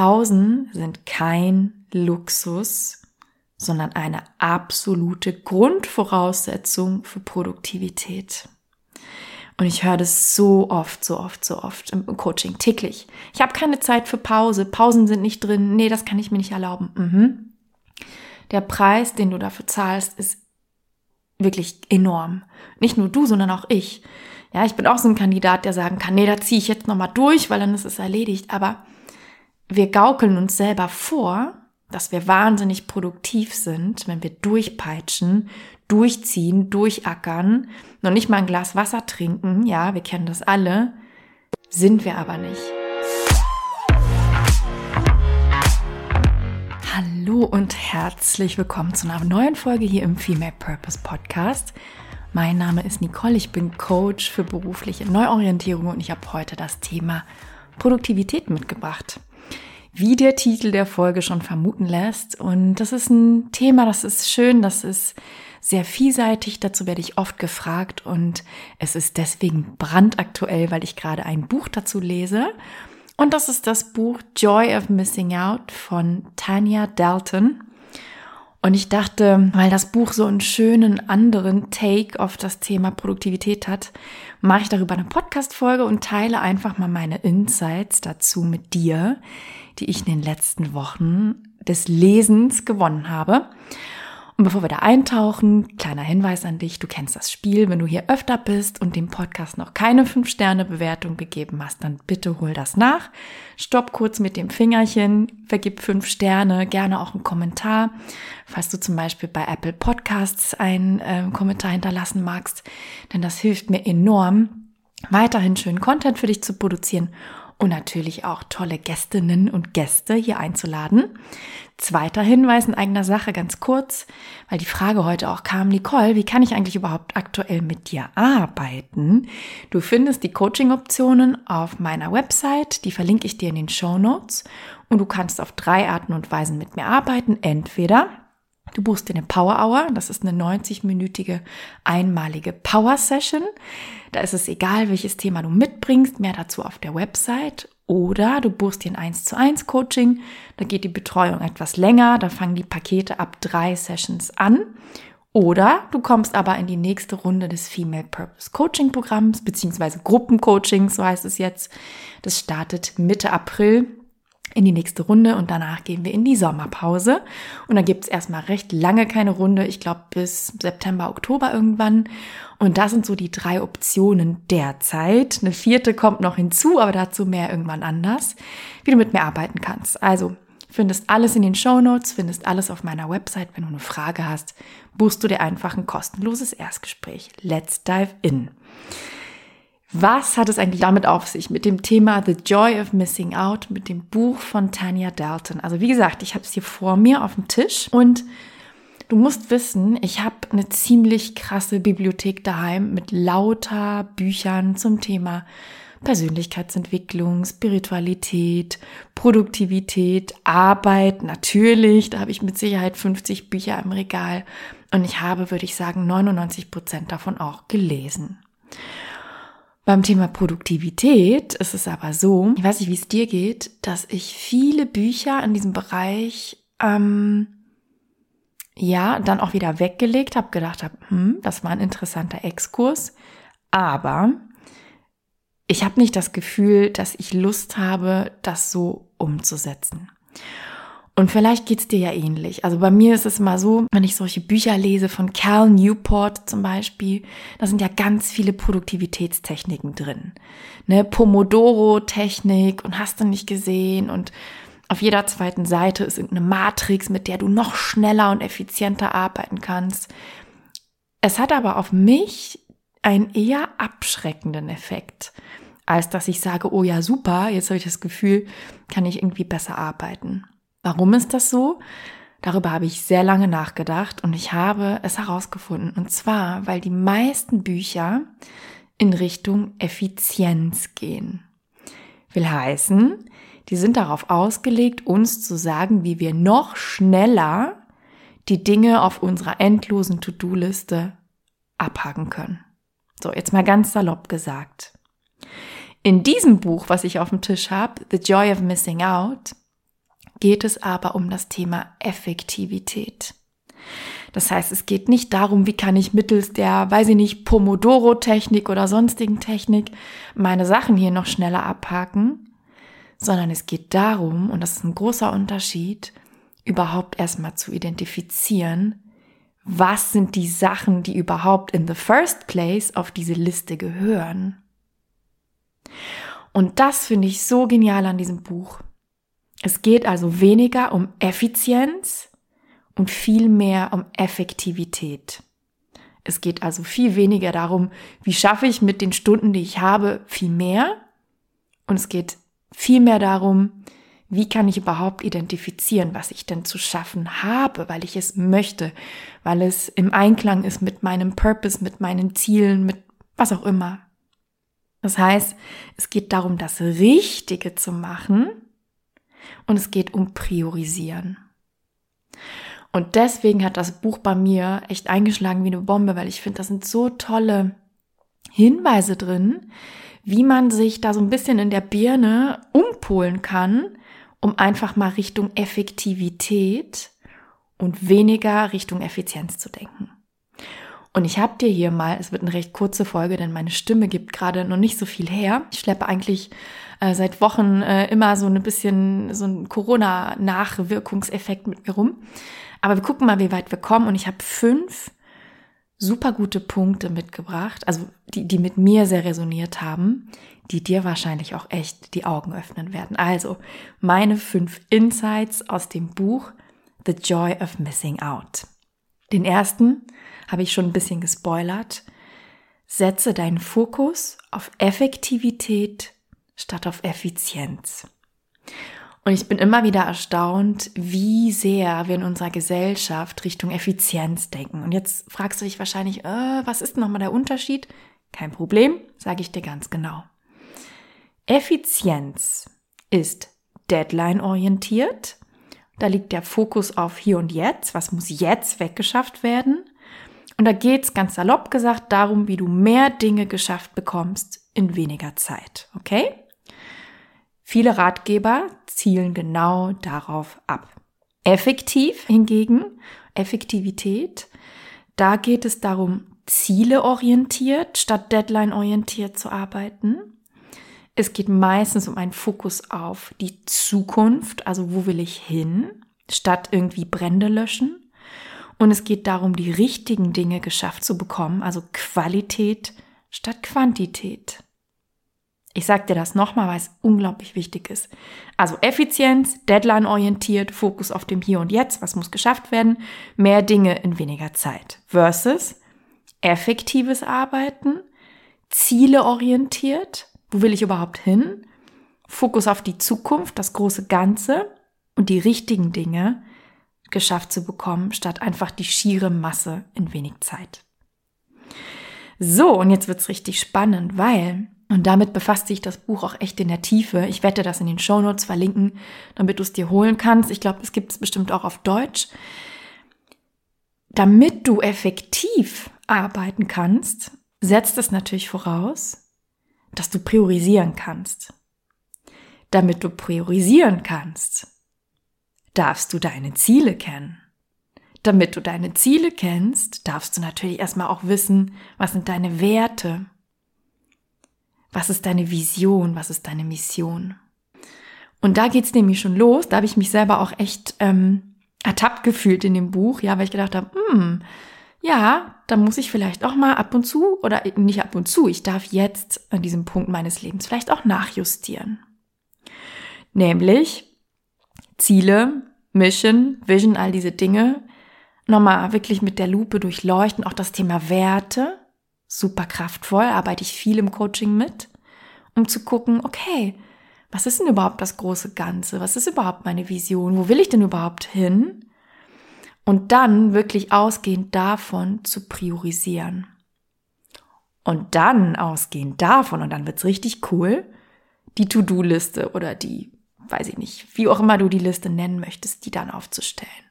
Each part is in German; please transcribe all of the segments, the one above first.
Pausen sind kein Luxus, sondern eine absolute Grundvoraussetzung für Produktivität. Und ich höre das so oft, so oft, so oft im Coaching täglich. Ich habe keine Zeit für Pause. Pausen sind nicht drin. Nee, das kann ich mir nicht erlauben. Mhm. Der Preis, den du dafür zahlst, ist wirklich enorm. Nicht nur du, sondern auch ich. Ja, ich bin auch so ein Kandidat, der sagen kann, nee, da ziehe ich jetzt nochmal durch, weil dann ist es erledigt. Aber wir gaukeln uns selber vor, dass wir wahnsinnig produktiv sind, wenn wir durchpeitschen, durchziehen, durchackern, noch nicht mal ein Glas Wasser trinken, ja, wir kennen das alle, sind wir aber nicht. Hallo und herzlich willkommen zu einer neuen Folge hier im Female Purpose Podcast. Mein Name ist Nicole, ich bin Coach für berufliche Neuorientierung und ich habe heute das Thema Produktivität mitgebracht. Wie der Titel der Folge schon vermuten lässt. Und das ist ein Thema, das ist schön, das ist sehr vielseitig, dazu werde ich oft gefragt und es ist deswegen brandaktuell, weil ich gerade ein Buch dazu lese. Und das ist das Buch Joy of Missing Out von Tanya Dalton. Und ich dachte, weil das Buch so einen schönen anderen Take auf das Thema Produktivität hat, mache ich darüber eine Podcast-Folge und teile einfach mal meine Insights dazu mit dir, die ich in den letzten Wochen des Lesens gewonnen habe. Und bevor wir da eintauchen, kleiner Hinweis an dich, du kennst das Spiel, wenn du hier öfter bist und dem Podcast noch keine 5-Sterne-Bewertung gegeben hast, dann bitte hol das nach. Stopp kurz mit dem Fingerchen, vergib 5 Sterne, gerne auch einen Kommentar. Falls du zum Beispiel bei Apple Podcasts einen äh, Kommentar hinterlassen magst, denn das hilft mir enorm, weiterhin schönen Content für dich zu produzieren und natürlich auch tolle Gästinnen und Gäste hier einzuladen. Zweiter Hinweis in eigener Sache, ganz kurz, weil die Frage heute auch kam, Nicole, wie kann ich eigentlich überhaupt aktuell mit dir arbeiten? Du findest die Coaching-Optionen auf meiner Website, die verlinke ich dir in den Show Notes und du kannst auf drei Arten und Weisen mit mir arbeiten. Entweder Du buchst dir eine Power Hour, das ist eine 90-minütige einmalige Power Session. Da ist es egal, welches Thema du mitbringst, mehr dazu auf der Website. Oder du buchst dir ein 1 zu 1 Coaching, da geht die Betreuung etwas länger, da fangen die Pakete ab drei Sessions an. Oder du kommst aber in die nächste Runde des Female Purpose Coaching Programms, beziehungsweise Gruppencoachings, so heißt es jetzt. Das startet Mitte April in die nächste Runde und danach gehen wir in die Sommerpause. Und dann gibt es erstmal recht lange keine Runde, ich glaube bis September, Oktober irgendwann. Und das sind so die drei Optionen derzeit. Eine vierte kommt noch hinzu, aber dazu mehr irgendwann anders, wie du mit mir arbeiten kannst. Also findest alles in den Show Notes, findest alles auf meiner Website. Wenn du eine Frage hast, buchst du dir einfach ein kostenloses Erstgespräch. Let's dive in. Was hat es eigentlich damit auf sich mit dem Thema The Joy of Missing Out, mit dem Buch von Tanya Dalton? Also wie gesagt, ich habe es hier vor mir auf dem Tisch und du musst wissen, ich habe eine ziemlich krasse Bibliothek daheim mit lauter Büchern zum Thema Persönlichkeitsentwicklung, Spiritualität, Produktivität, Arbeit, natürlich, da habe ich mit Sicherheit 50 Bücher im Regal und ich habe, würde ich sagen, 99 Prozent davon auch gelesen. Beim Thema Produktivität ist es aber so, ich weiß nicht, wie es dir geht, dass ich viele Bücher in diesem Bereich ähm, ja dann auch wieder weggelegt habe, gedacht habe, hm, das war ein interessanter Exkurs, aber ich habe nicht das Gefühl, dass ich Lust habe, das so umzusetzen. Und vielleicht geht's dir ja ähnlich. Also bei mir ist es mal so, wenn ich solche Bücher lese von Cal Newport zum Beispiel, da sind ja ganz viele Produktivitätstechniken drin. Ne, Pomodoro-Technik und hast du nicht gesehen und auf jeder zweiten Seite ist irgendeine Matrix, mit der du noch schneller und effizienter arbeiten kannst. Es hat aber auf mich einen eher abschreckenden Effekt, als dass ich sage, oh ja, super, jetzt habe ich das Gefühl, kann ich irgendwie besser arbeiten. Warum ist das so? Darüber habe ich sehr lange nachgedacht und ich habe es herausgefunden. Und zwar, weil die meisten Bücher in Richtung Effizienz gehen. Will heißen, die sind darauf ausgelegt, uns zu sagen, wie wir noch schneller die Dinge auf unserer endlosen To-Do-Liste abhaken können. So, jetzt mal ganz salopp gesagt. In diesem Buch, was ich auf dem Tisch habe, The Joy of Missing Out, geht es aber um das Thema Effektivität. Das heißt, es geht nicht darum, wie kann ich mittels der, weiß ich nicht, Pomodoro-Technik oder sonstigen Technik meine Sachen hier noch schneller abhaken, sondern es geht darum, und das ist ein großer Unterschied, überhaupt erstmal zu identifizieren, was sind die Sachen, die überhaupt in the first place auf diese Liste gehören. Und das finde ich so genial an diesem Buch. Es geht also weniger um Effizienz und viel mehr um Effektivität. Es geht also viel weniger darum, wie schaffe ich mit den Stunden, die ich habe, viel mehr. Und es geht viel mehr darum, wie kann ich überhaupt identifizieren, was ich denn zu schaffen habe, weil ich es möchte, weil es im Einklang ist mit meinem Purpose, mit meinen Zielen, mit was auch immer. Das heißt, es geht darum, das Richtige zu machen und es geht um Priorisieren. Und deswegen hat das Buch bei mir echt eingeschlagen wie eine Bombe, weil ich finde, da sind so tolle Hinweise drin, wie man sich da so ein bisschen in der Birne umpolen kann, um einfach mal Richtung Effektivität und weniger Richtung Effizienz zu denken. Und ich habe dir hier mal, es wird eine recht kurze Folge, denn meine Stimme gibt gerade noch nicht so viel her. Ich schleppe eigentlich äh, seit Wochen äh, immer so ein bisschen so ein Corona-Nachwirkungseffekt mit mir rum. Aber wir gucken mal, wie weit wir kommen. Und ich habe fünf super gute Punkte mitgebracht, also die, die mit mir sehr resoniert haben, die dir wahrscheinlich auch echt die Augen öffnen werden. Also meine fünf Insights aus dem Buch The Joy of Missing Out. Den ersten habe ich schon ein bisschen gespoilert. Setze deinen Fokus auf Effektivität statt auf Effizienz. Und ich bin immer wieder erstaunt, wie sehr wir in unserer Gesellschaft Richtung Effizienz denken. Und jetzt fragst du dich wahrscheinlich, äh, was ist nochmal der Unterschied? Kein Problem, sage ich dir ganz genau. Effizienz ist deadline-orientiert. Da liegt der Fokus auf hier und jetzt. Was muss jetzt weggeschafft werden? Und da geht's ganz salopp gesagt darum, wie du mehr Dinge geschafft bekommst in weniger Zeit. Okay? Viele Ratgeber zielen genau darauf ab. Effektiv hingegen, Effektivität, da geht es darum, zieleorientiert statt deadline-orientiert zu arbeiten. Es geht meistens um einen Fokus auf die Zukunft, also wo will ich hin, statt irgendwie Brände löschen. Und es geht darum, die richtigen Dinge geschafft zu bekommen, also Qualität statt Quantität. Ich sage dir das nochmal, weil es unglaublich wichtig ist. Also Effizienz, Deadline-orientiert, Fokus auf dem Hier und Jetzt, was muss geschafft werden, mehr Dinge in weniger Zeit. Versus effektives Arbeiten, zieleorientiert, wo will ich überhaupt hin, Fokus auf die Zukunft, das große Ganze und die richtigen Dinge geschafft zu bekommen, statt einfach die schiere Masse in wenig Zeit. So, und jetzt wird's richtig spannend, weil und damit befasst sich das Buch auch echt in der Tiefe. Ich werde das in den Show Notes verlinken, damit du es dir holen kannst. Ich glaube, es gibt es bestimmt auch auf Deutsch. Damit du effektiv arbeiten kannst, setzt es natürlich voraus, dass du priorisieren kannst. Damit du priorisieren kannst, darfst du deine Ziele kennen. Damit du deine Ziele kennst, darfst du natürlich erstmal auch wissen, was sind deine Werte, was ist deine Vision? Was ist deine Mission? Und da geht's nämlich schon los. Da habe ich mich selber auch echt ähm, ertappt gefühlt in dem Buch, ja, weil ich gedacht habe, hm, ja, da muss ich vielleicht auch mal ab und zu oder nicht ab und zu, ich darf jetzt an diesem Punkt meines Lebens vielleicht auch nachjustieren. Nämlich Ziele, Mission, Vision, all diese Dinge nochmal wirklich mit der Lupe durchleuchten, auch das Thema Werte, super kraftvoll, arbeite ich viel im Coaching mit, um zu gucken, okay, was ist denn überhaupt das große Ganze? Was ist überhaupt meine Vision? Wo will ich denn überhaupt hin? Und dann wirklich ausgehend davon zu priorisieren. Und dann ausgehend davon, und dann wird's richtig cool, die To-Do-Liste oder die, weiß ich nicht, wie auch immer du die Liste nennen möchtest, die dann aufzustellen.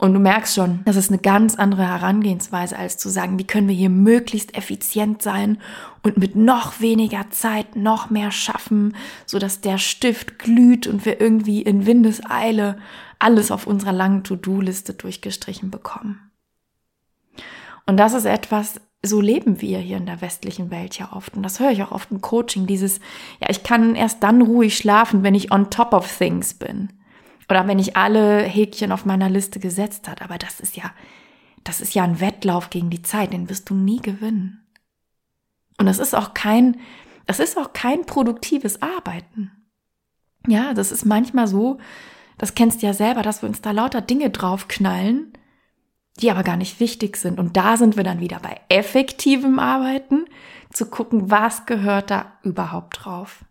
Und du merkst schon, das ist eine ganz andere Herangehensweise, als zu sagen, wie können wir hier möglichst effizient sein und mit noch weniger Zeit noch mehr schaffen, so dass der Stift glüht und wir irgendwie in Windeseile alles auf unserer langen To-Do-Liste durchgestrichen bekommen. Und das ist etwas, so leben wir hier in der westlichen Welt ja oft. Und das höre ich auch oft im Coaching, dieses, ja, ich kann erst dann ruhig schlafen, wenn ich on top of things bin. Oder wenn ich alle Häkchen auf meiner Liste gesetzt hat. Aber das ist ja, das ist ja ein Wettlauf gegen die Zeit, den wirst du nie gewinnen. Und das ist auch kein, das ist auch kein produktives Arbeiten. Ja, das ist manchmal so, das kennst du ja selber, dass wir uns da lauter Dinge draufknallen, die aber gar nicht wichtig sind. Und da sind wir dann wieder bei effektivem Arbeiten, zu gucken, was gehört da überhaupt drauf.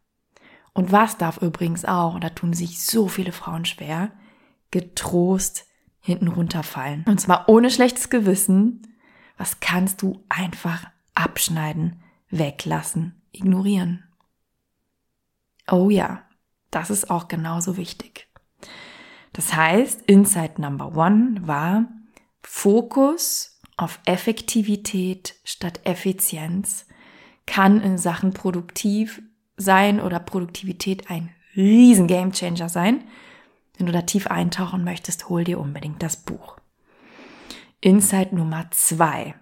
Und was darf übrigens auch, und da tun sich so viele Frauen schwer, getrost hinten runterfallen. Und zwar ohne schlechtes Gewissen. Was kannst du einfach abschneiden, weglassen, ignorieren? Oh ja, das ist auch genauso wichtig. Das heißt, Insight Number One war Fokus auf Effektivität statt Effizienz kann in Sachen produktiv sein oder Produktivität ein riesen Gamechanger sein. Wenn du da tief eintauchen möchtest, hol dir unbedingt das Buch. Insight Nummer zwei.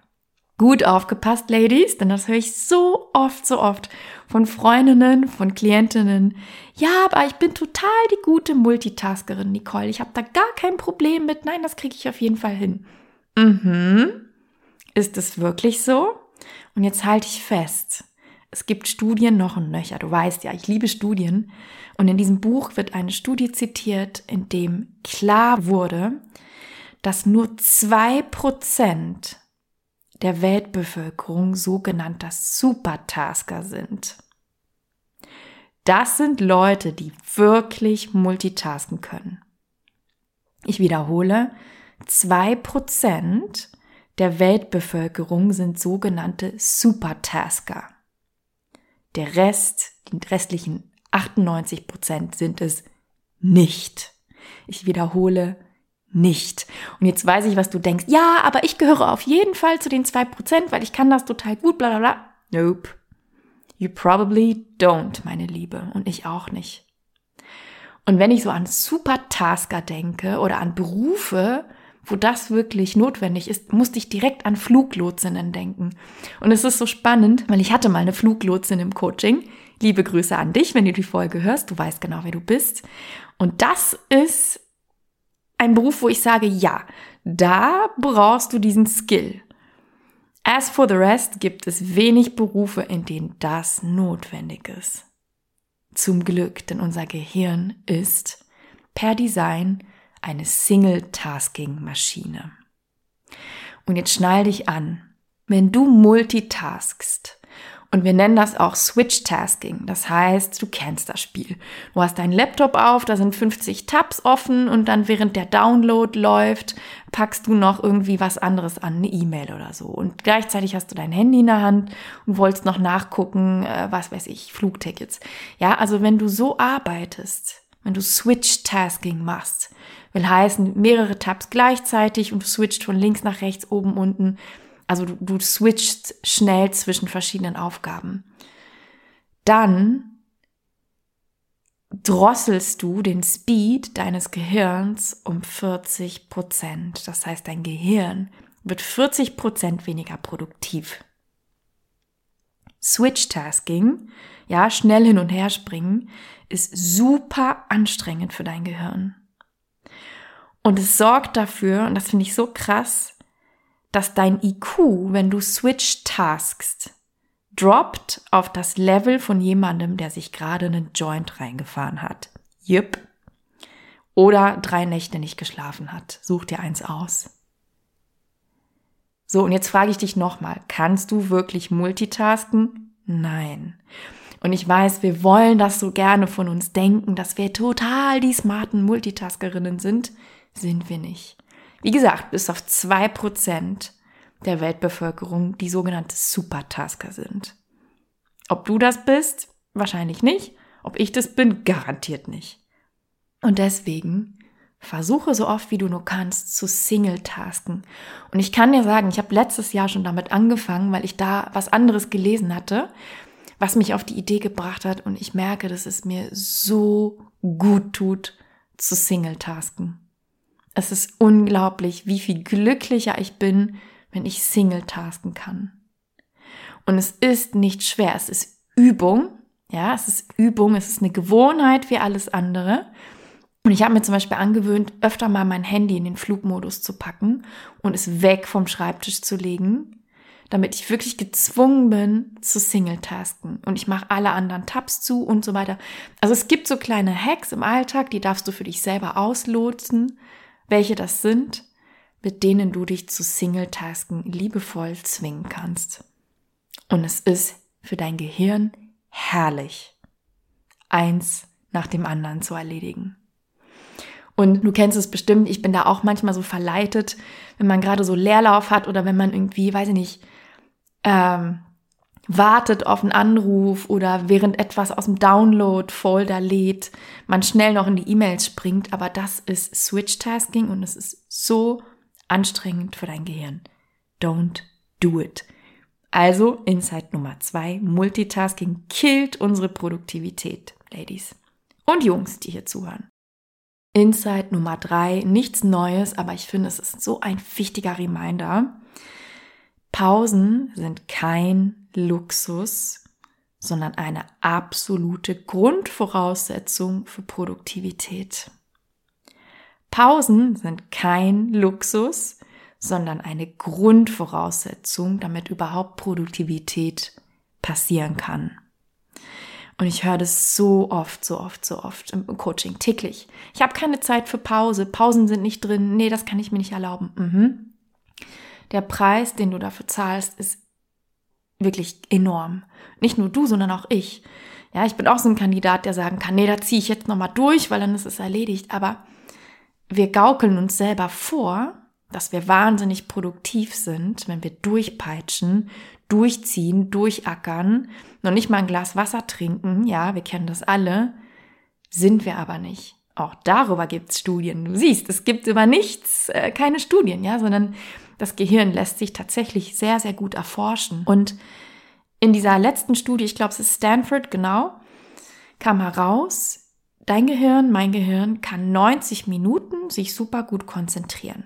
Gut aufgepasst, Ladies, denn das höre ich so oft, so oft von Freundinnen, von Klientinnen. Ja, aber ich bin total die gute Multitaskerin, Nicole. Ich habe da gar kein Problem mit. Nein, das kriege ich auf jeden Fall hin. Mhm. Ist es wirklich so? Und jetzt halte ich fest. Es gibt Studien noch und nöcher. Du weißt ja, ich liebe Studien. Und in diesem Buch wird eine Studie zitiert, in dem klar wurde, dass nur zwei Prozent der Weltbevölkerung sogenannter Supertasker sind. Das sind Leute, die wirklich multitasken können. Ich wiederhole, zwei Prozent der Weltbevölkerung sind sogenannte Supertasker. Der Rest, die restlichen 98 Prozent sind es nicht. Ich wiederhole nicht. Und jetzt weiß ich, was du denkst. Ja, aber ich gehöre auf jeden Fall zu den zwei Prozent, weil ich kann das total gut, bla bla bla. Nope. You probably don't, meine Liebe. Und ich auch nicht. Und wenn ich so an Supertasker denke oder an Berufe, wo das wirklich notwendig ist, musste ich direkt an Fluglotsinnen denken. Und es ist so spannend, weil ich hatte mal eine Fluglotsin im Coaching. Liebe Grüße an dich, wenn du die Folge hörst. Du weißt genau, wer du bist. Und das ist ein Beruf, wo ich sage, ja, da brauchst du diesen Skill. As for the rest gibt es wenig Berufe, in denen das notwendig ist. Zum Glück, denn unser Gehirn ist per Design eine Single-Tasking-Maschine. Und jetzt schnall dich an. Wenn du multitaskst, und wir nennen das auch Switch-Tasking. Das heißt, du kennst das Spiel. Du hast deinen Laptop auf, da sind 50 Tabs offen und dann während der Download läuft, packst du noch irgendwie was anderes an, eine E-Mail oder so. Und gleichzeitig hast du dein Handy in der Hand und wolltest noch nachgucken, äh, was weiß ich, Flugtickets. Ja, also wenn du so arbeitest, wenn du Switch-Tasking machst, will heißen mehrere Tabs gleichzeitig und du switcht von links nach rechts, oben, unten. Also du, du switchst schnell zwischen verschiedenen Aufgaben. Dann drosselst du den Speed deines Gehirns um 40 Prozent. Das heißt, dein Gehirn wird 40 Prozent weniger produktiv. Switch-Tasking, ja, schnell hin und her springen, ist super anstrengend für dein Gehirn. Und es sorgt dafür, und das finde ich so krass, dass dein IQ, wenn du switch taskst, droppt auf das Level von jemandem, der sich gerade einen Joint reingefahren hat. Yep. Oder drei Nächte nicht geschlafen hat. Such dir eins aus. So, und jetzt frage ich dich nochmal, kannst du wirklich multitasken? Nein. Und ich weiß, wir wollen das so gerne von uns denken, dass wir total die smarten Multitaskerinnen sind sind wir nicht. Wie gesagt, bis auf zwei Prozent der Weltbevölkerung die sogenannte Supertasker sind. Ob du das bist? Wahrscheinlich nicht. Ob ich das bin? Garantiert nicht. Und deswegen versuche so oft wie du nur kannst zu Single-Tasken. Und ich kann dir sagen, ich habe letztes Jahr schon damit angefangen, weil ich da was anderes gelesen hatte, was mich auf die Idee gebracht hat. Und ich merke, dass es mir so gut tut, zu Single-Tasken. Es ist unglaublich, wie viel glücklicher ich bin, wenn ich Single-Tasken kann. Und es ist nicht schwer, es ist Übung. Ja, es ist Übung, es ist eine Gewohnheit wie alles andere. Und ich habe mir zum Beispiel angewöhnt, öfter mal mein Handy in den Flugmodus zu packen und es weg vom Schreibtisch zu legen, damit ich wirklich gezwungen bin zu Single-Tasken. Und ich mache alle anderen Tabs zu und so weiter. Also es gibt so kleine Hacks im Alltag, die darfst du für dich selber auslotsen, welche das sind, mit denen du dich zu Single-Tasken liebevoll zwingen kannst. Und es ist für dein Gehirn herrlich, eins nach dem anderen zu erledigen. Und du kennst es bestimmt, ich bin da auch manchmal so verleitet, wenn man gerade so Leerlauf hat oder wenn man irgendwie, weiß ich nicht, ähm, wartet auf einen Anruf oder während etwas aus dem Download-Folder lädt, man schnell noch in die E-Mails springt. Aber das ist Switch-Tasking und es ist so anstrengend für dein Gehirn. Don't do it. Also Insight Nummer zwei, Multitasking killt unsere Produktivität, Ladies. Und Jungs, die hier zuhören. Insight Nummer drei, nichts Neues, aber ich finde, es ist so ein wichtiger Reminder. Pausen sind kein Luxus, sondern eine absolute Grundvoraussetzung für Produktivität. Pausen sind kein Luxus, sondern eine Grundvoraussetzung, damit überhaupt Produktivität passieren kann. Und ich höre das so oft, so oft, so oft im Coaching täglich. Ich habe keine Zeit für Pause. Pausen sind nicht drin. Nee, das kann ich mir nicht erlauben. Mhm. Der Preis, den du dafür zahlst, ist wirklich enorm. Nicht nur du, sondern auch ich. Ja, ich bin auch so ein Kandidat, der sagen kann, nee, da ziehe ich jetzt nochmal durch, weil dann ist es erledigt. Aber wir gaukeln uns selber vor, dass wir wahnsinnig produktiv sind, wenn wir durchpeitschen, durchziehen, durchackern, noch nicht mal ein Glas Wasser trinken, ja, wir kennen das alle, sind wir aber nicht. Auch darüber gibt es Studien. Du siehst, es gibt über nichts äh, keine Studien, ja, sondern das Gehirn lässt sich tatsächlich sehr, sehr gut erforschen. Und in dieser letzten Studie, ich glaube, es ist Stanford, genau, kam heraus, dein Gehirn, mein Gehirn kann 90 Minuten sich super gut konzentrieren.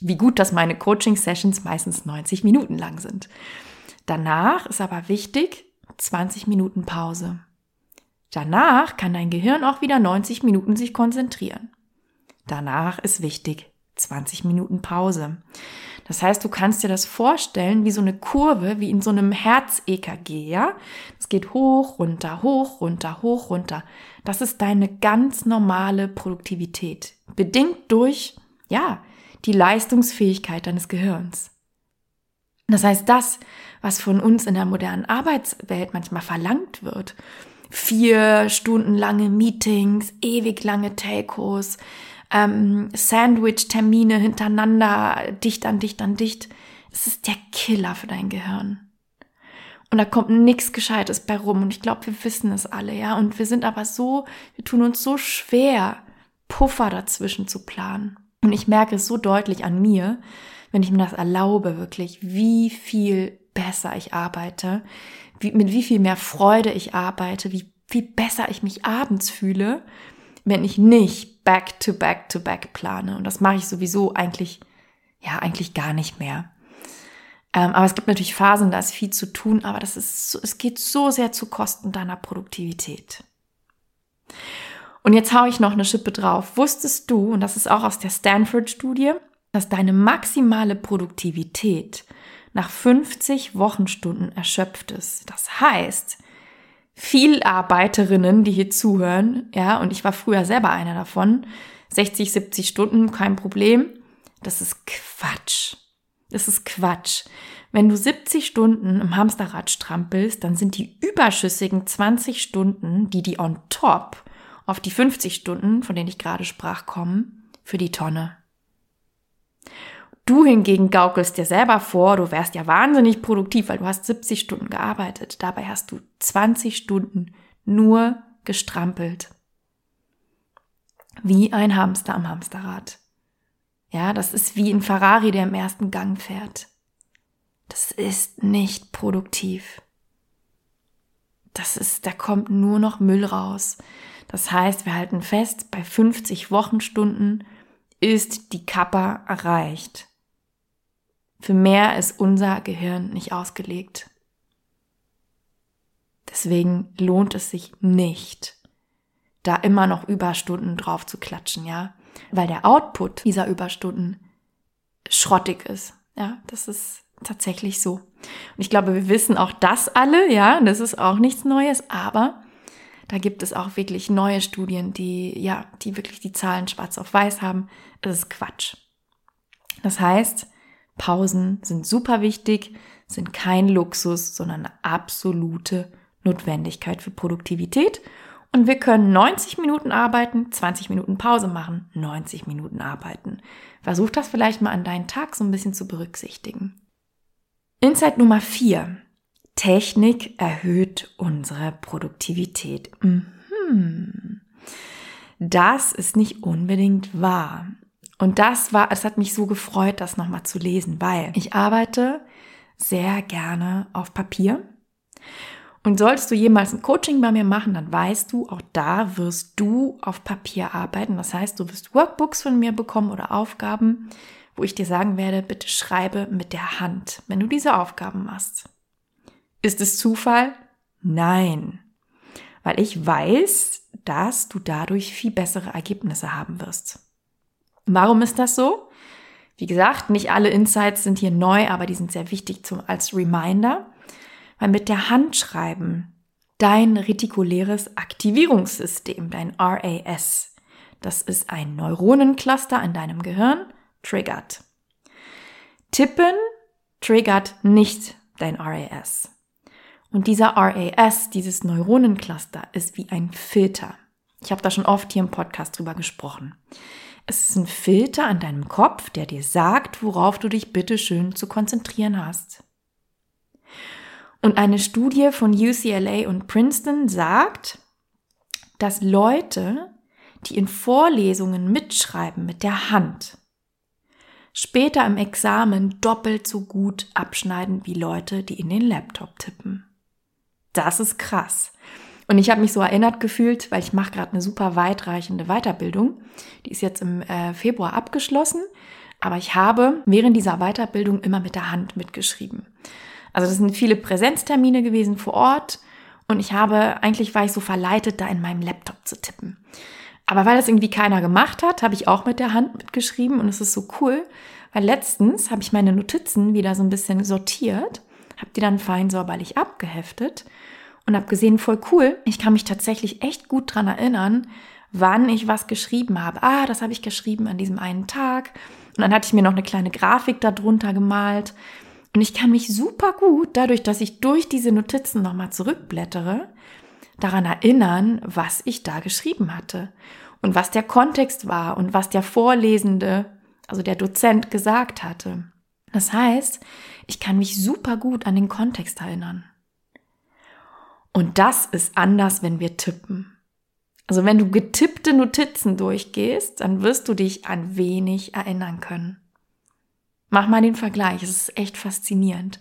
Wie gut, dass meine Coaching-Sessions meistens 90 Minuten lang sind. Danach ist aber wichtig 20 Minuten Pause. Danach kann dein Gehirn auch wieder 90 Minuten sich konzentrieren. Danach ist wichtig 20 Minuten Pause. Das heißt, du kannst dir das vorstellen wie so eine Kurve, wie in so einem Herz-EKG, ja? Es geht hoch, runter, hoch, runter, hoch, runter. Das ist deine ganz normale Produktivität. Bedingt durch, ja, die Leistungsfähigkeit deines Gehirns. Das heißt, das, was von uns in der modernen Arbeitswelt manchmal verlangt wird, vier Stunden lange Meetings, ewig lange Telcos, ähm, Sandwich-Termine hintereinander, dicht an dicht an dicht, es ist der Killer für dein Gehirn. Und da kommt nichts Gescheites bei rum. Und ich glaube, wir wissen es alle, ja. Und wir sind aber so, wir tun uns so schwer, Puffer dazwischen zu planen. Und ich merke es so deutlich an mir, wenn ich mir das erlaube, wirklich, wie viel besser ich arbeite, wie, mit wie viel mehr Freude ich arbeite, wie viel besser ich mich abends fühle, wenn ich nicht back to back to back plane. Und das mache ich sowieso eigentlich, ja, eigentlich gar nicht mehr. Ähm, aber es gibt natürlich Phasen, da ist viel zu tun, aber das ist, so, es geht so sehr zu Kosten deiner Produktivität. Und jetzt haue ich noch eine Schippe drauf. Wusstest du, und das ist auch aus der Stanford-Studie, dass deine maximale Produktivität nach 50 Wochenstunden erschöpft ist? Das heißt, viel Arbeiterinnen, die hier zuhören, ja, und ich war früher selber einer davon, 60, 70 Stunden, kein Problem. Das ist Quatsch. Das ist Quatsch. Wenn du 70 Stunden im Hamsterrad strampelst, dann sind die überschüssigen 20 Stunden, die die on top auf die 50 Stunden, von denen ich gerade sprach, kommen, für die Tonne. Du hingegen gaukelst dir selber vor, du wärst ja wahnsinnig produktiv, weil du hast 70 Stunden gearbeitet. Dabei hast du 20 Stunden nur gestrampelt. wie ein Hamster am Hamsterrad. Ja, das ist wie ein Ferrari, der im ersten Gang fährt. Das ist nicht produktiv. Das ist, da kommt nur noch Müll raus. Das heißt, wir halten fest, bei 50 Wochenstunden ist die Kappa erreicht. Für mehr ist unser Gehirn nicht ausgelegt. Deswegen lohnt es sich nicht, da immer noch Überstunden drauf zu klatschen, ja, weil der Output dieser Überstunden schrottig ist. Ja, das ist tatsächlich so. Und ich glaube, wir wissen auch das alle, ja, das ist auch nichts Neues, aber da gibt es auch wirklich neue Studien, die, ja, die wirklich die Zahlen schwarz auf weiß haben. Das ist Quatsch. Das heißt, Pausen sind super wichtig, sind kein Luxus, sondern eine absolute Notwendigkeit für Produktivität. Und wir können 90 Minuten arbeiten, 20 Minuten Pause machen, 90 Minuten arbeiten. Versuch das vielleicht mal an deinen Tag so ein bisschen zu berücksichtigen. Insight Nummer 4. Technik erhöht unsere Produktivität. Mhm. Das ist nicht unbedingt wahr. Und das war, es hat mich so gefreut, das nochmal zu lesen, weil ich arbeite sehr gerne auf Papier. Und solltest du jemals ein Coaching bei mir machen, dann weißt du, auch da wirst du auf Papier arbeiten. Das heißt, du wirst Workbooks von mir bekommen oder Aufgaben, wo ich dir sagen werde, bitte schreibe mit der Hand, wenn du diese Aufgaben machst. Ist es Zufall? Nein. Weil ich weiß, dass du dadurch viel bessere Ergebnisse haben wirst. Warum ist das so? Wie gesagt, nicht alle Insights sind hier neu, aber die sind sehr wichtig zum, als Reminder. Weil mit der Hand schreiben dein retikuläres Aktivierungssystem, dein RAS, das ist ein Neuronencluster in deinem Gehirn, triggert. Tippen triggert nicht dein RAS. Und dieser RAS, dieses Neuronencluster, ist wie ein Filter. Ich habe da schon oft hier im Podcast drüber gesprochen. Es ist ein Filter an deinem Kopf, der dir sagt, worauf du dich bitteschön zu konzentrieren hast. Und eine Studie von UCLA und Princeton sagt, dass Leute, die in Vorlesungen mitschreiben mit der Hand, später im Examen doppelt so gut abschneiden wie Leute, die in den Laptop tippen. Das ist krass. Und ich habe mich so erinnert gefühlt, weil ich mache gerade eine super weitreichende Weiterbildung. Die ist jetzt im äh, Februar abgeschlossen, aber ich habe während dieser Weiterbildung immer mit der Hand mitgeschrieben. Also das sind viele Präsenztermine gewesen vor Ort und ich habe, eigentlich war ich so verleitet, da in meinem Laptop zu tippen. Aber weil das irgendwie keiner gemacht hat, habe ich auch mit der Hand mitgeschrieben und es ist so cool, weil letztens habe ich meine Notizen wieder so ein bisschen sortiert habe die dann fein säuberlich abgeheftet und habe gesehen, voll cool. Ich kann mich tatsächlich echt gut dran erinnern, wann ich was geschrieben habe. Ah, das habe ich geschrieben an diesem einen Tag. Und dann hatte ich mir noch eine kleine Grafik darunter gemalt. Und ich kann mich super gut, dadurch, dass ich durch diese Notizen nochmal zurückblättere, daran erinnern, was ich da geschrieben hatte. Und was der Kontext war und was der Vorlesende, also der Dozent gesagt hatte. Das heißt, ich kann mich super gut an den Kontext erinnern. Und das ist anders, wenn wir tippen. Also wenn du getippte Notizen durchgehst, dann wirst du dich an wenig erinnern können. Mach mal den Vergleich, es ist echt faszinierend.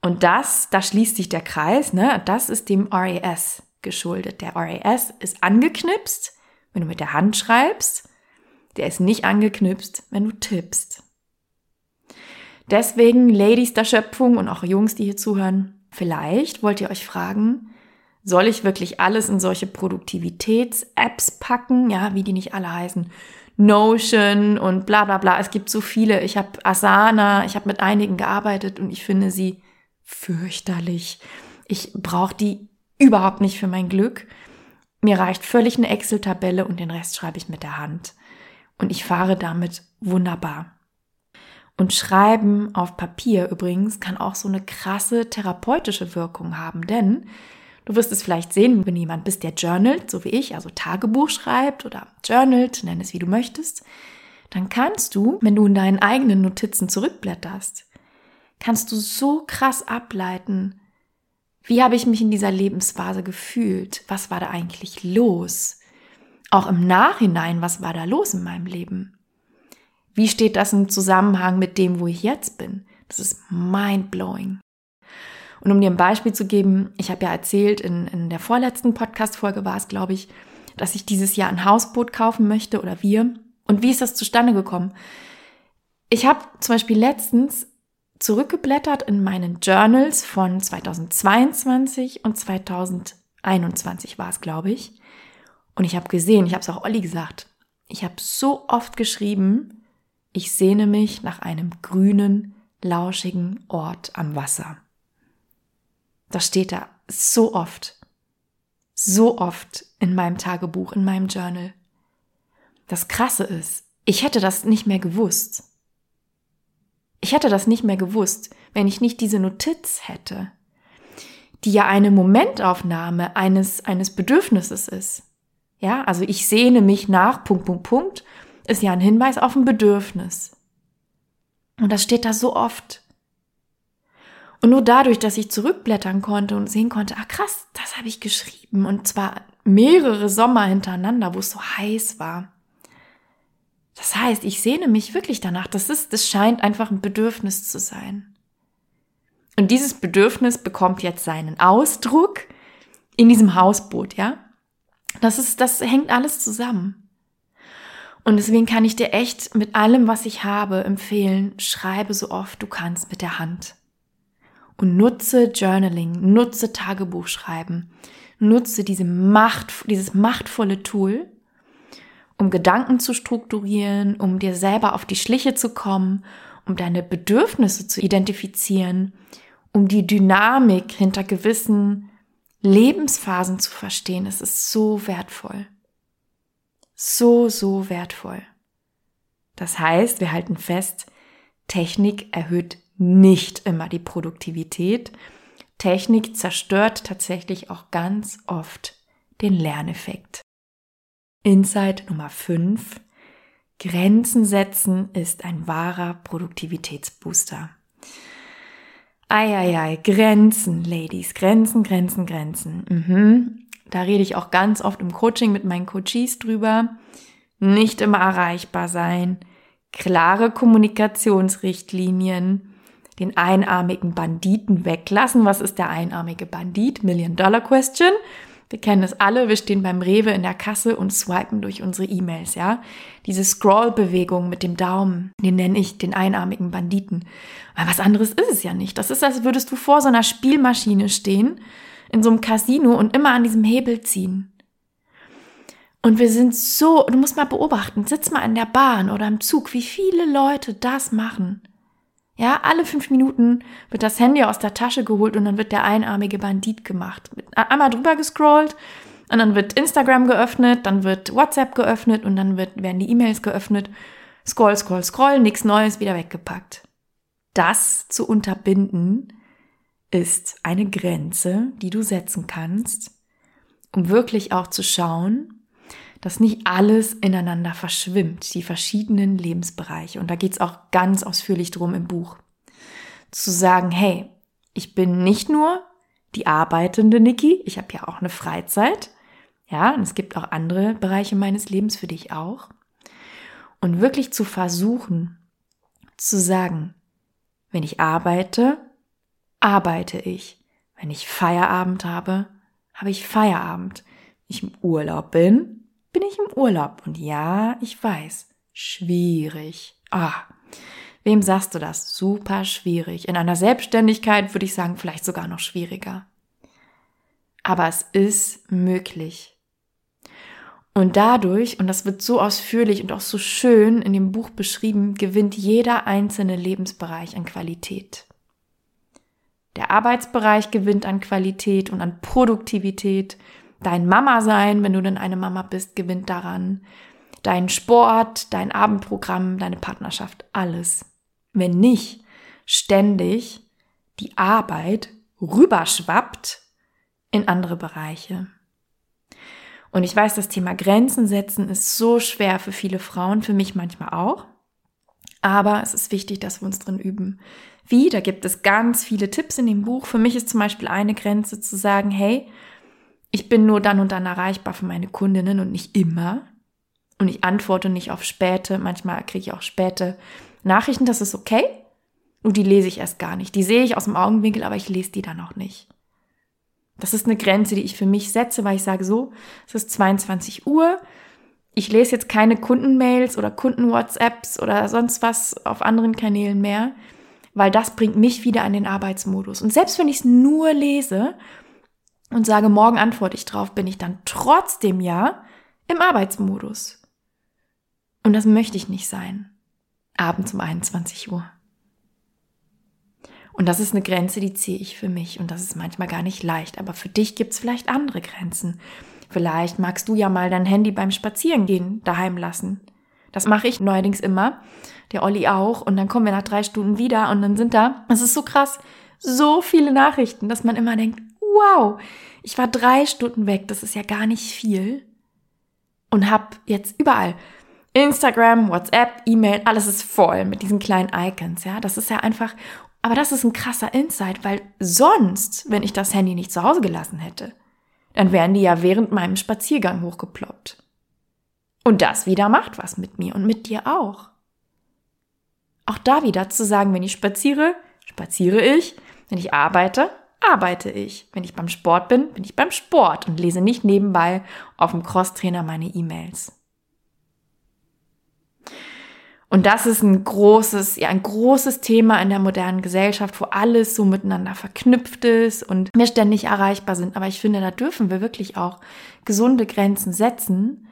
Und das, da schließt sich der Kreis, ne? Das ist dem RAS geschuldet. Der RAS ist angeknipst, wenn du mit der Hand schreibst. Der ist nicht angeknipst, wenn du tippst. Deswegen, Ladies der Schöpfung und auch Jungs, die hier zuhören, vielleicht wollt ihr euch fragen, soll ich wirklich alles in solche Produktivitäts-Apps packen? Ja, wie die nicht alle heißen. Notion und bla bla bla. Es gibt so viele. Ich habe Asana, ich habe mit einigen gearbeitet und ich finde sie fürchterlich. Ich brauche die überhaupt nicht für mein Glück. Mir reicht völlig eine Excel-Tabelle und den Rest schreibe ich mit der Hand. Und ich fahre damit wunderbar. Und Schreiben auf Papier übrigens kann auch so eine krasse therapeutische Wirkung haben, denn du wirst es vielleicht sehen, wenn jemand bist, der journalt, so wie ich, also Tagebuch schreibt oder journalt, nenn es wie du möchtest, dann kannst du, wenn du in deinen eigenen Notizen zurückblätterst, kannst du so krass ableiten, wie habe ich mich in dieser Lebensphase gefühlt? Was war da eigentlich los? Auch im Nachhinein, was war da los in meinem Leben? Wie steht das im Zusammenhang mit dem, wo ich jetzt bin? Das ist mind-blowing. Und um dir ein Beispiel zu geben, ich habe ja erzählt, in, in der vorletzten Podcast-Folge war es, glaube ich, dass ich dieses Jahr ein Hausboot kaufen möchte oder wir. Und wie ist das zustande gekommen? Ich habe zum Beispiel letztens zurückgeblättert in meinen Journals von 2022 und 2021 war es, glaube ich. Und ich habe gesehen, ich habe es auch Olli gesagt, ich habe so oft geschrieben, ich sehne mich nach einem grünen, lauschigen Ort am Wasser. Das steht da so oft, so oft in meinem Tagebuch, in meinem Journal. Das Krasse ist, ich hätte das nicht mehr gewusst. Ich hätte das nicht mehr gewusst, wenn ich nicht diese Notiz hätte, die ja eine Momentaufnahme eines, eines Bedürfnisses ist. Ja, also ich sehne mich nach, Punkt, Punkt, Punkt, ist ja ein Hinweis auf ein Bedürfnis. Und das steht da so oft. Und nur dadurch, dass ich zurückblättern konnte und sehen konnte, ah krass, das habe ich geschrieben. Und zwar mehrere Sommer hintereinander, wo es so heiß war. Das heißt, ich sehne mich wirklich danach. Das ist, das scheint einfach ein Bedürfnis zu sein. Und dieses Bedürfnis bekommt jetzt seinen Ausdruck in diesem Hausboot, ja? Das ist, das hängt alles zusammen. Und deswegen kann ich dir echt mit allem, was ich habe, empfehlen, schreibe so oft du kannst mit der Hand. Und nutze Journaling, nutze Tagebuchschreiben, nutze diese Macht, dieses machtvolle Tool, um Gedanken zu strukturieren, um dir selber auf die Schliche zu kommen, um deine Bedürfnisse zu identifizieren, um die Dynamik hinter gewissen Lebensphasen zu verstehen, es ist so wertvoll. So, so wertvoll. Das heißt, wir halten fest, Technik erhöht nicht immer die Produktivität. Technik zerstört tatsächlich auch ganz oft den Lerneffekt. Insight Nummer 5. Grenzen setzen ist ein wahrer Produktivitätsbooster. Eieiei, Grenzen, Ladies, Grenzen, Grenzen, Grenzen. Mhm. Da rede ich auch ganz oft im Coaching mit meinen Coaches drüber. Nicht immer erreichbar sein, klare Kommunikationsrichtlinien, den einarmigen Banditen weglassen. Was ist der einarmige Bandit? Million Dollar Question. Wir kennen es alle, wir stehen beim Rewe in der Kasse und swipen durch unsere E-Mails, ja. Diese Scroll-Bewegung mit dem Daumen, den nenne ich den einarmigen Banditen. Weil was anderes ist es ja nicht. Das ist, als würdest du vor so einer Spielmaschine stehen, in so einem Casino und immer an diesem Hebel ziehen. Und wir sind so, du musst mal beobachten, sitz mal in der Bahn oder im Zug, wie viele Leute das machen. Ja, alle fünf Minuten wird das Handy aus der Tasche geholt und dann wird der einarmige Bandit gemacht. Einmal drüber gescrollt und dann wird Instagram geöffnet, dann wird WhatsApp geöffnet und dann wird, werden die E-Mails geöffnet. Scroll, scroll, scroll, nichts Neues, wieder weggepackt. Das zu unterbinden ist eine Grenze, die du setzen kannst, um wirklich auch zu schauen, dass nicht alles ineinander verschwimmt, die verschiedenen Lebensbereiche. Und da geht es auch ganz ausführlich drum im Buch. Zu sagen, hey, ich bin nicht nur die arbeitende Niki, ich habe ja auch eine Freizeit. Ja, und es gibt auch andere Bereiche meines Lebens für dich auch. Und wirklich zu versuchen, zu sagen, wenn ich arbeite, arbeite ich. Wenn ich Feierabend habe, habe ich Feierabend. Wenn ich im Urlaub bin, bin ich im Urlaub. Und ja, ich weiß, schwierig. Ah, wem sagst du das? Super schwierig. In einer Selbstständigkeit würde ich sagen, vielleicht sogar noch schwieriger. Aber es ist möglich. Und dadurch, und das wird so ausführlich und auch so schön in dem Buch beschrieben, gewinnt jeder einzelne Lebensbereich an Qualität. Der Arbeitsbereich gewinnt an Qualität und an Produktivität. Dein Mama sein, wenn du denn eine Mama bist, gewinnt daran. Dein Sport, dein Abendprogramm, deine Partnerschaft, alles. Wenn nicht ständig die Arbeit rüberschwappt in andere Bereiche. Und ich weiß, das Thema Grenzen setzen ist so schwer für viele Frauen, für mich manchmal auch. Aber es ist wichtig, dass wir uns drin üben. Wie? Da gibt es ganz viele Tipps in dem Buch. Für mich ist zum Beispiel eine Grenze zu sagen, hey, ich bin nur dann und dann erreichbar für meine Kundinnen und nicht immer. Und ich antworte nicht auf späte, manchmal kriege ich auch späte Nachrichten, das ist okay. Und die lese ich erst gar nicht. Die sehe ich aus dem Augenwinkel, aber ich lese die dann auch nicht. Das ist eine Grenze, die ich für mich setze, weil ich sage so, es ist 22 Uhr. Ich lese jetzt keine Kundenmails oder Kunden-WhatsApps oder sonst was auf anderen Kanälen mehr, weil das bringt mich wieder an den Arbeitsmodus. Und selbst wenn ich es nur lese, und sage, morgen antworte ich drauf, bin ich dann trotzdem ja im Arbeitsmodus. Und das möchte ich nicht sein. Abends um 21 Uhr. Und das ist eine Grenze, die ziehe ich für mich. Und das ist manchmal gar nicht leicht. Aber für dich gibt es vielleicht andere Grenzen. Vielleicht magst du ja mal dein Handy beim Spazierengehen daheim lassen. Das mache ich neuerdings immer. Der Olli auch. Und dann kommen wir nach drei Stunden wieder und dann sind da, das ist so krass, so viele Nachrichten, dass man immer denkt, wow, ich war drei Stunden weg, das ist ja gar nicht viel. Und hab jetzt überall Instagram, WhatsApp, E-Mail, alles ist voll mit diesen kleinen Icons, ja. Das ist ja einfach, aber das ist ein krasser Insight, weil sonst, wenn ich das Handy nicht zu Hause gelassen hätte, dann wären die ja während meinem Spaziergang hochgeploppt. Und das wieder macht was mit mir und mit dir auch. Auch da wieder zu sagen, wenn ich spaziere, spaziere ich, wenn ich arbeite, arbeite ich. Wenn ich beim Sport bin, bin ich beim Sport und lese nicht nebenbei auf dem Crosstrainer meine E-Mails. Und das ist ein großes, ja, ein großes Thema in der modernen Gesellschaft, wo alles so miteinander verknüpft ist und wir ständig erreichbar sind. Aber ich finde, da dürfen wir wirklich auch gesunde Grenzen setzen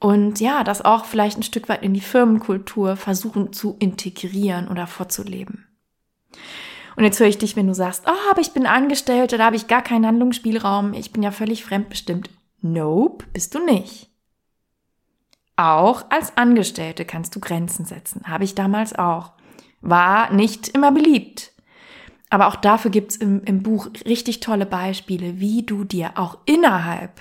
und ja, das auch vielleicht ein Stück weit in die Firmenkultur versuchen zu integrieren oder vorzuleben. Und jetzt höre ich dich, wenn du sagst, oh, aber ich bin Angestellte, da habe ich gar keinen Handlungsspielraum, ich bin ja völlig fremdbestimmt. Nope, bist du nicht. Auch als Angestellte kannst du Grenzen setzen. Habe ich damals auch. War nicht immer beliebt. Aber auch dafür gibt's im, im Buch richtig tolle Beispiele, wie du dir auch innerhalb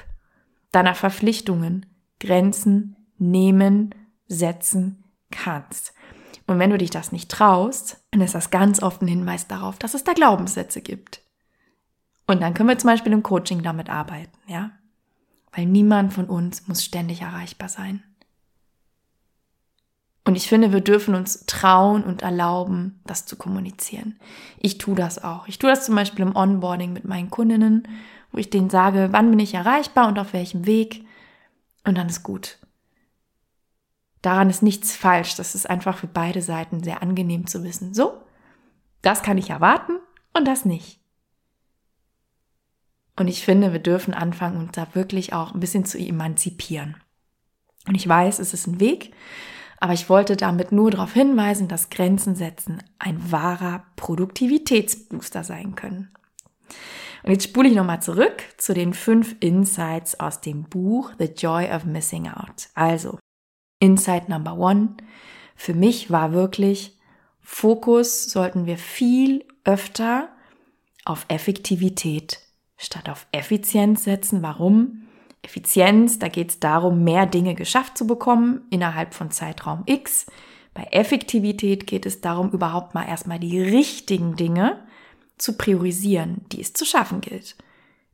deiner Verpflichtungen Grenzen nehmen, setzen kannst. Und wenn du dich das nicht traust, dann ist das ganz oft ein Hinweis darauf, dass es da Glaubenssätze gibt. Und dann können wir zum Beispiel im Coaching damit arbeiten, ja? Weil niemand von uns muss ständig erreichbar sein. Und ich finde, wir dürfen uns trauen und erlauben, das zu kommunizieren. Ich tue das auch. Ich tue das zum Beispiel im Onboarding mit meinen Kundinnen, wo ich denen sage, wann bin ich erreichbar und auf welchem Weg. Und dann ist gut. Daran ist nichts falsch. Das ist einfach für beide Seiten sehr angenehm zu wissen. So, das kann ich erwarten und das nicht. Und ich finde, wir dürfen anfangen, uns da wirklich auch ein bisschen zu emanzipieren. Und ich weiß, es ist ein Weg, aber ich wollte damit nur darauf hinweisen, dass Grenzen setzen ein wahrer Produktivitätsbooster sein können. Und jetzt spule ich nochmal zurück zu den fünf Insights aus dem Buch The Joy of Missing Out. Also, Insight Number One für mich war wirklich, Fokus sollten wir viel öfter auf Effektivität statt auf Effizienz setzen. Warum? Effizienz, da geht es darum, mehr Dinge geschafft zu bekommen innerhalb von Zeitraum X. Bei Effektivität geht es darum, überhaupt mal erstmal die richtigen Dinge zu priorisieren, die es zu schaffen gilt.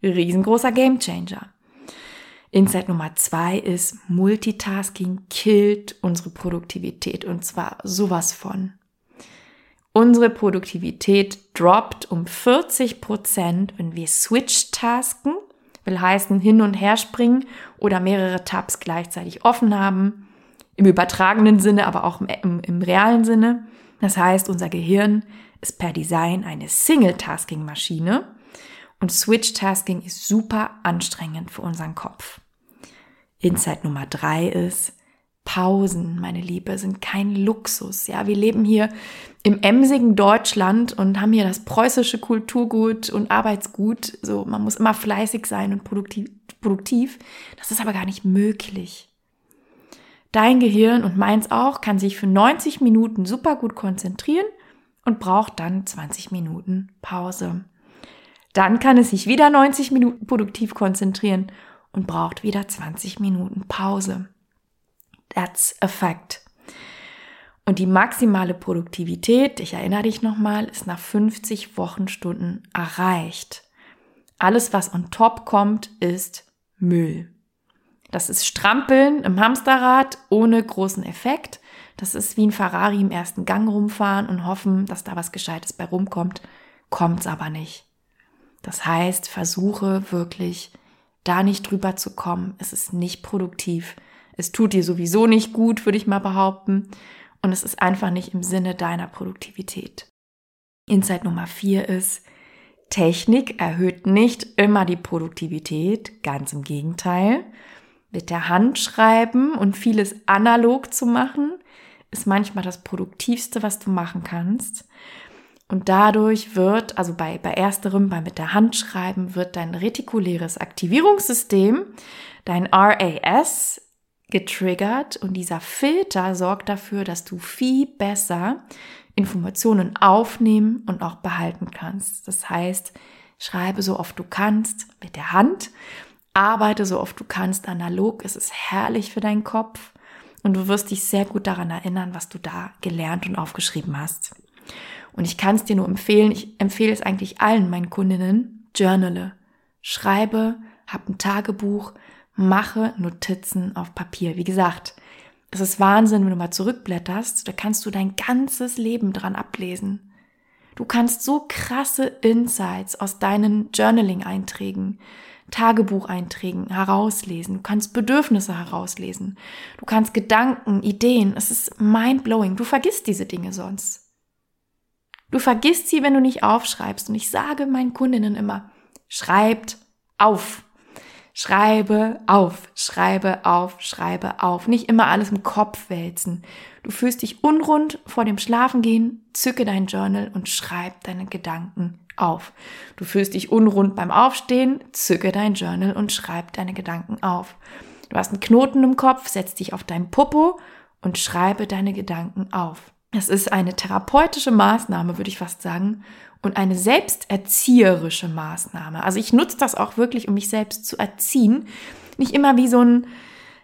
Riesengroßer Gamechanger. Insight Nummer zwei ist, Multitasking killt unsere Produktivität und zwar sowas von. Unsere Produktivität droppt um 40 Prozent, wenn wir Switch-Tasken, will heißen hin und her springen oder mehrere Tabs gleichzeitig offen haben, im übertragenen Sinne, aber auch im, im, im realen Sinne. Das heißt, unser Gehirn ist per Design eine Single-Tasking-Maschine und Switch-Tasking ist super anstrengend für unseren Kopf. Insight Nummer drei ist, Pausen, meine Liebe, sind kein Luxus. Ja, wir leben hier im emsigen Deutschland und haben hier das preußische Kulturgut und Arbeitsgut. So, man muss immer fleißig sein und produktiv. produktiv. Das ist aber gar nicht möglich. Dein Gehirn und meins auch kann sich für 90 Minuten super gut konzentrieren und braucht dann 20 Minuten Pause. Dann kann es sich wieder 90 Minuten produktiv konzentrieren und braucht wieder 20 Minuten Pause. That's a fact. Und die maximale Produktivität, ich erinnere dich nochmal, ist nach 50 Wochenstunden erreicht. Alles, was on top kommt, ist Müll. Das ist Strampeln im Hamsterrad ohne großen Effekt. Das ist wie ein Ferrari im ersten Gang rumfahren und hoffen, dass da was Gescheites bei rumkommt. Kommt's aber nicht. Das heißt, versuche wirklich da nicht drüber zu kommen. Es ist nicht produktiv. Es tut dir sowieso nicht gut, würde ich mal behaupten. Und es ist einfach nicht im Sinne deiner Produktivität. Insight Nummer vier ist, Technik erhöht nicht immer die Produktivität, ganz im Gegenteil. Mit der Hand schreiben und vieles analog zu machen, ist manchmal das Produktivste, was du machen kannst. Und dadurch wird, also bei, bei ersterem, bei mit der Hand schreiben, wird dein retikuläres Aktivierungssystem, dein RAS, getriggert und dieser Filter sorgt dafür, dass du viel besser Informationen aufnehmen und auch behalten kannst. Das heißt, schreibe so oft du kannst mit der Hand, arbeite so oft du kannst analog. Es ist herrlich für deinen Kopf und du wirst dich sehr gut daran erinnern, was du da gelernt und aufgeschrieben hast. Und ich kann es dir nur empfehlen, ich empfehle es eigentlich allen meinen Kundinnen, journale, schreibe, hab ein Tagebuch, mache Notizen auf Papier. Wie gesagt, es ist Wahnsinn, wenn du mal zurückblätterst, da kannst du dein ganzes Leben dran ablesen. Du kannst so krasse Insights aus deinen Journaling-Einträgen, Tagebucheinträgen herauslesen. Du kannst Bedürfnisse herauslesen. Du kannst Gedanken, Ideen. Es ist mind-blowing. Du vergisst diese Dinge sonst. Du vergisst sie, wenn du nicht aufschreibst. Und ich sage meinen Kundinnen immer, schreibt auf. Schreibe auf, schreibe auf, schreibe auf. Nicht immer alles im Kopf wälzen. Du fühlst dich unrund vor dem Schlafengehen, zücke dein Journal und schreib deine Gedanken auf. Du fühlst dich unrund beim Aufstehen, zücke dein Journal und schreib deine Gedanken auf. Du hast einen Knoten im Kopf, setz dich auf dein Popo und schreibe deine Gedanken auf. Es ist eine therapeutische Maßnahme, würde ich fast sagen, und eine selbsterzieherische Maßnahme. Also ich nutze das auch wirklich, um mich selbst zu erziehen. Nicht immer wie so ein,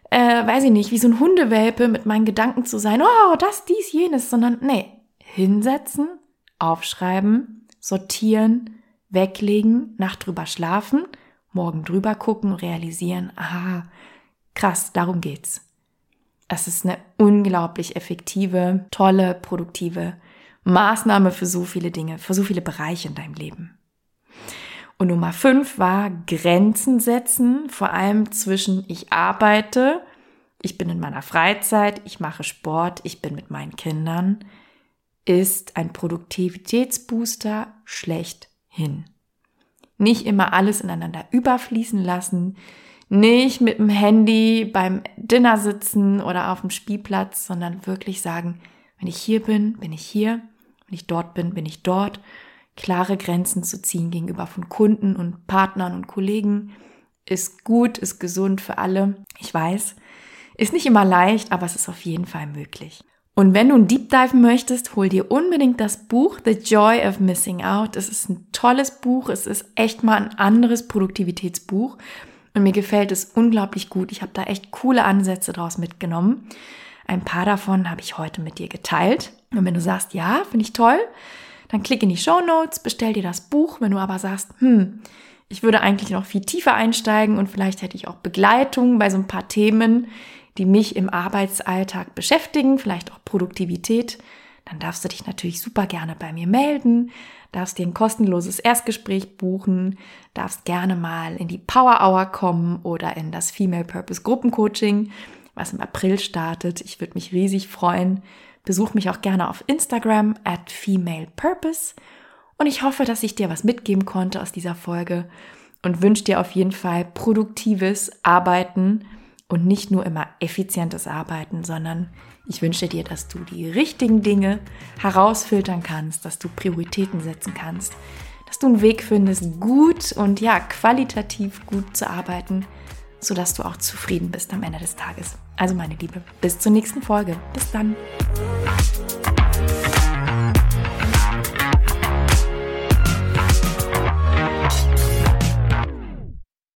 äh, weiß ich nicht, wie so ein Hundewelpe mit meinen Gedanken zu sein, oh, das, dies, jenes, sondern nee, hinsetzen, aufschreiben, sortieren, weglegen, Nacht drüber schlafen, morgen drüber gucken, realisieren, aha, krass, darum geht's. Es ist eine unglaublich effektive, tolle, produktive Maßnahme für so viele Dinge, für so viele Bereiche in deinem Leben. Und Nummer fünf war Grenzen setzen, vor allem zwischen ich arbeite, ich bin in meiner Freizeit, ich mache Sport, ich bin mit meinen Kindern, ist ein Produktivitätsbooster schlechthin. Nicht immer alles ineinander überfließen lassen, nicht mit dem Handy beim Dinner sitzen oder auf dem Spielplatz, sondern wirklich sagen, wenn ich hier bin, bin ich hier wenn ich dort bin, bin ich dort. Klare Grenzen zu ziehen gegenüber von Kunden und Partnern und Kollegen ist gut, ist gesund für alle. Ich weiß, ist nicht immer leicht, aber es ist auf jeden Fall möglich. Und wenn du ein Deep Dive möchtest, hol dir unbedingt das Buch The Joy of Missing Out. Es ist ein tolles Buch. Es ist echt mal ein anderes Produktivitätsbuch. Und mir gefällt es unglaublich gut. Ich habe da echt coole Ansätze draus mitgenommen. Ein paar davon habe ich heute mit dir geteilt. Und wenn du sagst, ja, finde ich toll, dann klick in die Show Notes, bestell dir das Buch. Wenn du aber sagst, hm, ich würde eigentlich noch viel tiefer einsteigen und vielleicht hätte ich auch Begleitung bei so ein paar Themen, die mich im Arbeitsalltag beschäftigen, vielleicht auch Produktivität, dann darfst du dich natürlich super gerne bei mir melden, darfst dir ein kostenloses Erstgespräch buchen, darfst gerne mal in die Power Hour kommen oder in das Female Purpose Gruppencoaching was im April startet. Ich würde mich riesig freuen. Besuch mich auch gerne auf Instagram at femalepurpose. Und ich hoffe, dass ich dir was mitgeben konnte aus dieser Folge und wünsche dir auf jeden Fall produktives Arbeiten und nicht nur immer effizientes Arbeiten, sondern ich wünsche dir, dass du die richtigen Dinge herausfiltern kannst, dass du Prioritäten setzen kannst, dass du einen Weg findest, gut und ja, qualitativ gut zu arbeiten sodass du auch zufrieden bist am Ende des Tages. Also meine Liebe, bis zur nächsten Folge. Bis dann.